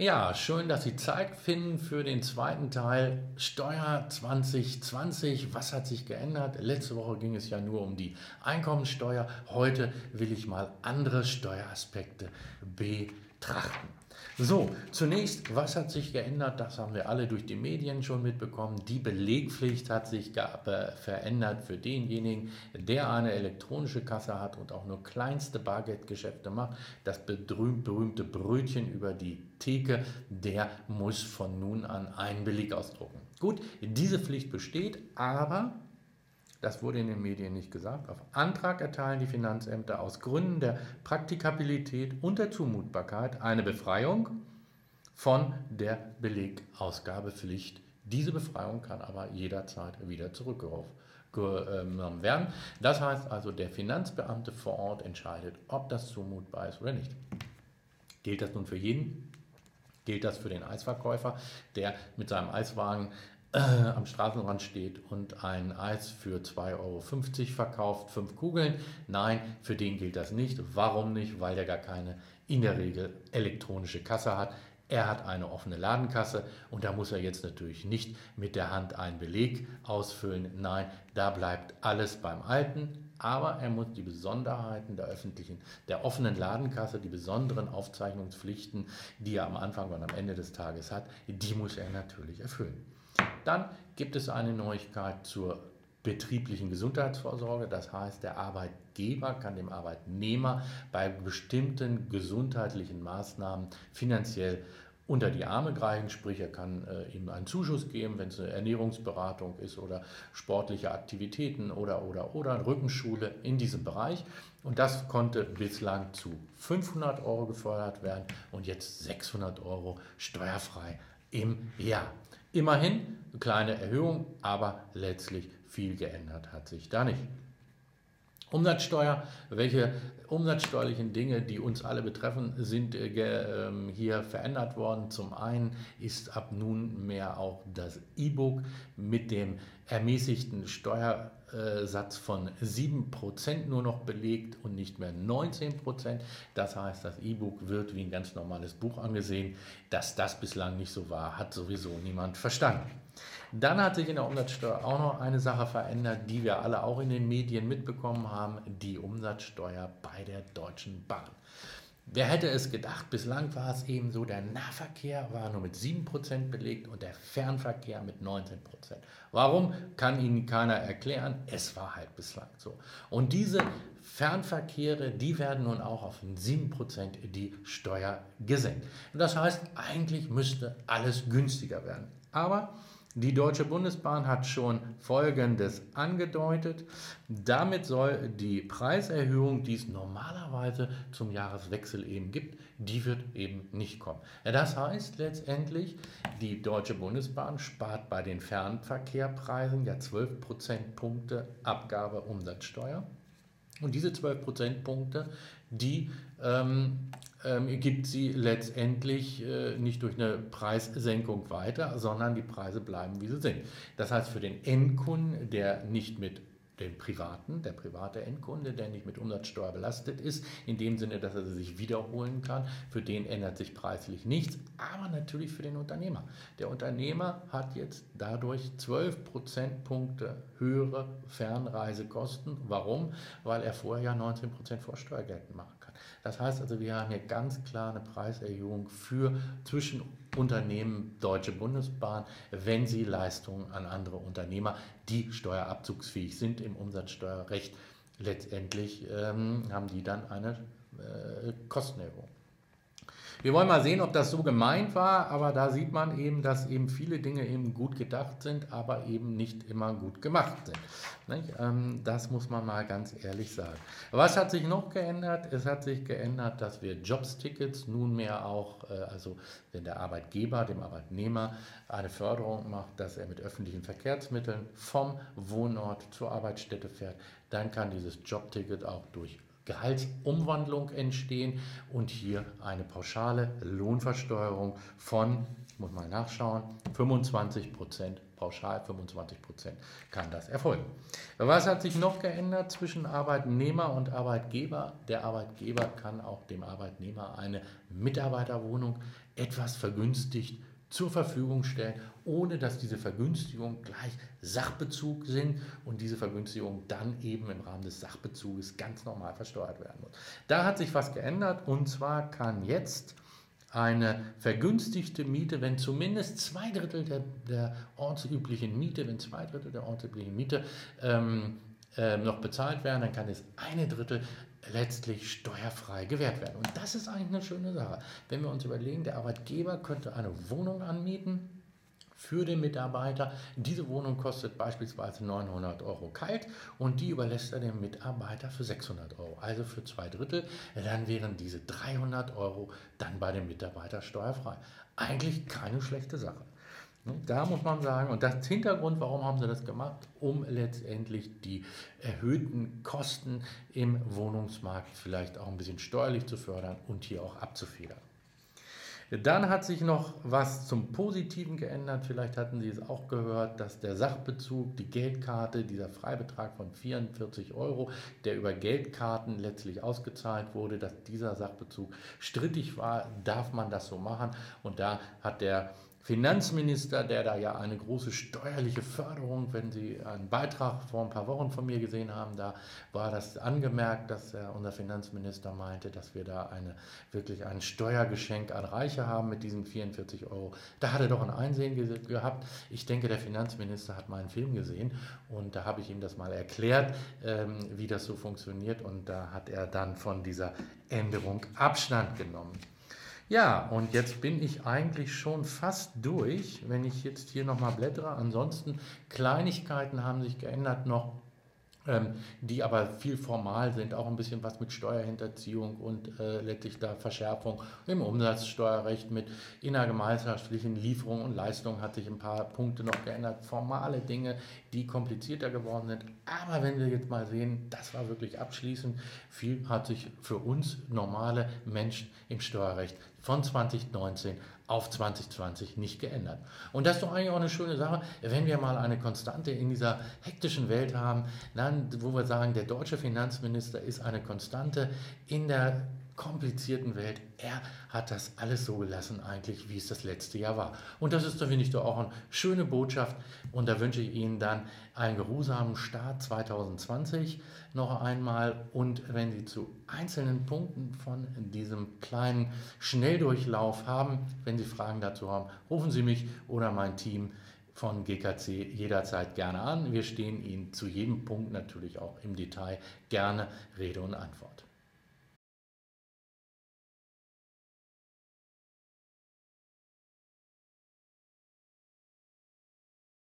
Ja, schön, dass Sie Zeit finden für den zweiten Teil Steuer 2020. Was hat sich geändert? Letzte Woche ging es ja nur um die Einkommensteuer. Heute will ich mal andere Steueraspekte betrachten. So, zunächst, was hat sich geändert? Das haben wir alle durch die Medien schon mitbekommen. Die Belegpflicht hat sich verändert für denjenigen, der eine elektronische Kasse hat und auch nur kleinste Bargeldgeschäfte macht. Das berühmte Brötchen über die Theke, der muss von nun an einen Beleg ausdrucken. Gut, diese Pflicht besteht, aber das wurde in den Medien nicht gesagt. Auf Antrag erteilen die Finanzämter aus Gründen der Praktikabilität und der Zumutbarkeit eine Befreiung von der Belegausgabepflicht. Diese Befreiung kann aber jederzeit wieder zurückgenommen werden. Das heißt also, der Finanzbeamte vor Ort entscheidet, ob das zumutbar ist oder nicht. Gilt das nun für jeden? Gilt das für den Eisverkäufer, der mit seinem Eiswagen äh, am Straßenrand steht und ein Eis für 2,50 Euro verkauft, fünf Kugeln. Nein, für den gilt das nicht. Warum nicht? Weil der gar keine in der Regel elektronische Kasse hat. Er hat eine offene Ladenkasse und da muss er jetzt natürlich nicht mit der Hand einen Beleg ausfüllen. Nein, da bleibt alles beim Alten. Aber er muss die Besonderheiten der öffentlichen, der offenen Ladenkasse, die besonderen Aufzeichnungspflichten, die er am Anfang und am Ende des Tages hat, die muss er natürlich erfüllen. Dann gibt es eine Neuigkeit zur betrieblichen Gesundheitsvorsorge. Das heißt, der Arbeitgeber kann dem Arbeitnehmer bei bestimmten gesundheitlichen Maßnahmen finanziell unter die Arme greifen, sprich er kann äh, ihm einen Zuschuss geben, wenn es eine Ernährungsberatung ist oder sportliche Aktivitäten oder oder oder eine Rückenschule in diesem Bereich. Und das konnte bislang zu 500 Euro gefördert werden und jetzt 600 Euro steuerfrei im Jahr. Immerhin eine kleine Erhöhung, aber letztlich viel geändert hat sich da nicht. Umsatzsteuer, welche umsatzsteuerlichen Dinge, die uns alle betreffen, sind äh, äh, hier verändert worden. Zum einen ist ab nunmehr auch das E-Book mit dem ermäßigten Steuersatz von 7% nur noch belegt und nicht mehr 19%. Das heißt, das E-Book wird wie ein ganz normales Buch angesehen. Dass das bislang nicht so war, hat sowieso niemand verstanden. Dann hat sich in der Umsatzsteuer auch noch eine Sache verändert, die wir alle auch in den Medien mitbekommen haben, die Umsatzsteuer bei der Deutschen Bahn. Wer hätte es gedacht? Bislang war es eben so, der Nahverkehr war nur mit 7% belegt und der Fernverkehr mit 19%. Warum, kann Ihnen keiner erklären. Es war halt bislang so. Und diese Fernverkehre, die werden nun auch auf 7% die Steuer gesenkt. das heißt, eigentlich müsste alles günstiger werden. Aber die Deutsche Bundesbahn hat schon Folgendes angedeutet. Damit soll die Preiserhöhung, die es normalerweise zum Jahreswechsel eben gibt, die wird eben nicht kommen. Das heißt letztendlich, die Deutsche Bundesbahn spart bei den Fernverkehrpreisen ja 12 Prozentpunkte Abgabe Umsatzsteuer. Und diese 12 Prozentpunkte, die ähm, ähm, gibt sie letztendlich äh, nicht durch eine Preissenkung weiter, sondern die Preise bleiben, wie sie sind. Das heißt, für den Endkunden, der nicht mit den Privaten, der private Endkunde, der nicht mit Umsatzsteuer belastet ist, in dem Sinne, dass er sich wiederholen kann, für den ändert sich preislich nichts, aber natürlich für den Unternehmer. Der Unternehmer hat jetzt dadurch 12 Prozentpunkte höhere Fernreisekosten. Warum? Weil er vorher ja 19 Prozent Vorsteuer geltend machen kann. Das heißt also, wir haben hier ganz klar eine Preiserhöhung für zwischen Unternehmen Deutsche Bundesbahn, wenn sie Leistungen an andere Unternehmer, die steuerabzugsfähig sind im Umsatzsteuerrecht, letztendlich ähm, haben die dann eine äh, Kostenerhöhung. Wir wollen mal sehen, ob das so gemeint war, aber da sieht man eben, dass eben viele Dinge eben gut gedacht sind, aber eben nicht immer gut gemacht sind. Ähm, das muss man mal ganz ehrlich sagen. Was hat sich noch geändert? Es hat sich geändert, dass wir Jobstickets nunmehr auch, äh, also wenn der Arbeitgeber dem Arbeitnehmer eine Förderung macht, dass er mit öffentlichen Verkehrsmitteln vom Wohnort zur Arbeitsstätte fährt, dann kann dieses Jobticket auch durch Gehaltsumwandlung entstehen und hier eine pauschale Lohnversteuerung von, ich muss mal nachschauen, 25 Prozent pauschal 25 Prozent kann das erfolgen. Was hat sich noch geändert zwischen Arbeitnehmer und Arbeitgeber? Der Arbeitgeber kann auch dem Arbeitnehmer eine Mitarbeiterwohnung etwas vergünstigt zur Verfügung stellen, ohne dass diese Vergünstigungen gleich Sachbezug sind und diese Vergünstigung dann eben im Rahmen des Sachbezuges ganz normal versteuert werden muss. Da hat sich was geändert und zwar kann jetzt eine vergünstigte Miete, wenn zumindest zwei Drittel der, der ortsüblichen Miete, wenn zwei Drittel der ortsüblichen Miete ähm, äh, noch bezahlt werden, dann kann es eine Drittel letztlich steuerfrei gewährt werden. Und das ist eigentlich eine schöne Sache. Wenn wir uns überlegen, der Arbeitgeber könnte eine Wohnung anmieten, für den Mitarbeiter. Diese Wohnung kostet beispielsweise 900 Euro kalt und die überlässt er dem Mitarbeiter für 600 Euro, also für zwei Drittel. Dann wären diese 300 Euro dann bei dem Mitarbeiter steuerfrei. Eigentlich keine schlechte Sache. Da muss man sagen, und das Hintergrund, warum haben sie das gemacht? Um letztendlich die erhöhten Kosten im Wohnungsmarkt vielleicht auch ein bisschen steuerlich zu fördern und hier auch abzufedern. Dann hat sich noch was zum Positiven geändert. Vielleicht hatten Sie es auch gehört, dass der Sachbezug, die Geldkarte, dieser Freibetrag von 44 Euro, der über Geldkarten letztlich ausgezahlt wurde, dass dieser Sachbezug strittig war. Darf man das so machen? Und da hat der Finanzminister, der da ja eine große steuerliche Förderung, wenn Sie einen Beitrag vor ein paar Wochen von mir gesehen haben, da war das angemerkt, dass unser Finanzminister meinte, dass wir da eine, wirklich ein Steuergeschenk an Reiche haben mit diesen 44 Euro. Da hat er doch ein Einsehen ge gehabt. Ich denke, der Finanzminister hat meinen Film gesehen und da habe ich ihm das mal erklärt, ähm, wie das so funktioniert und da hat er dann von dieser Änderung Abstand genommen. Ja, und jetzt bin ich eigentlich schon fast durch, wenn ich jetzt hier nochmal blättere. Ansonsten Kleinigkeiten haben sich geändert noch die aber viel formal sind, auch ein bisschen was mit Steuerhinterziehung und äh, letztlich da Verschärfung im Umsatzsteuerrecht mit innergemeinschaftlichen Lieferungen und Leistungen hat sich ein paar Punkte noch geändert, formale Dinge, die komplizierter geworden sind. Aber wenn wir jetzt mal sehen, das war wirklich abschließend, viel hat sich für uns normale Menschen im Steuerrecht von 2019 auf 2020 nicht geändert. Und das ist doch eigentlich auch eine schöne Sache, wenn wir mal eine Konstante in dieser hektischen Welt haben, dann, wo wir sagen, der deutsche Finanzminister ist eine Konstante in der komplizierten Welt. Er hat das alles so gelassen, eigentlich, wie es das letzte Jahr war. Und das ist, finde ich, doch auch eine schöne Botschaft. Und da wünsche ich Ihnen dann einen geruhsamen Start 2020 noch einmal. Und wenn Sie zu einzelnen Punkten von diesem kleinen Schnelldurchlauf haben, wenn Sie Fragen dazu haben, rufen Sie mich oder mein Team von GKC jederzeit gerne an. Wir stehen Ihnen zu jedem Punkt natürlich auch im Detail gerne Rede und Antwort.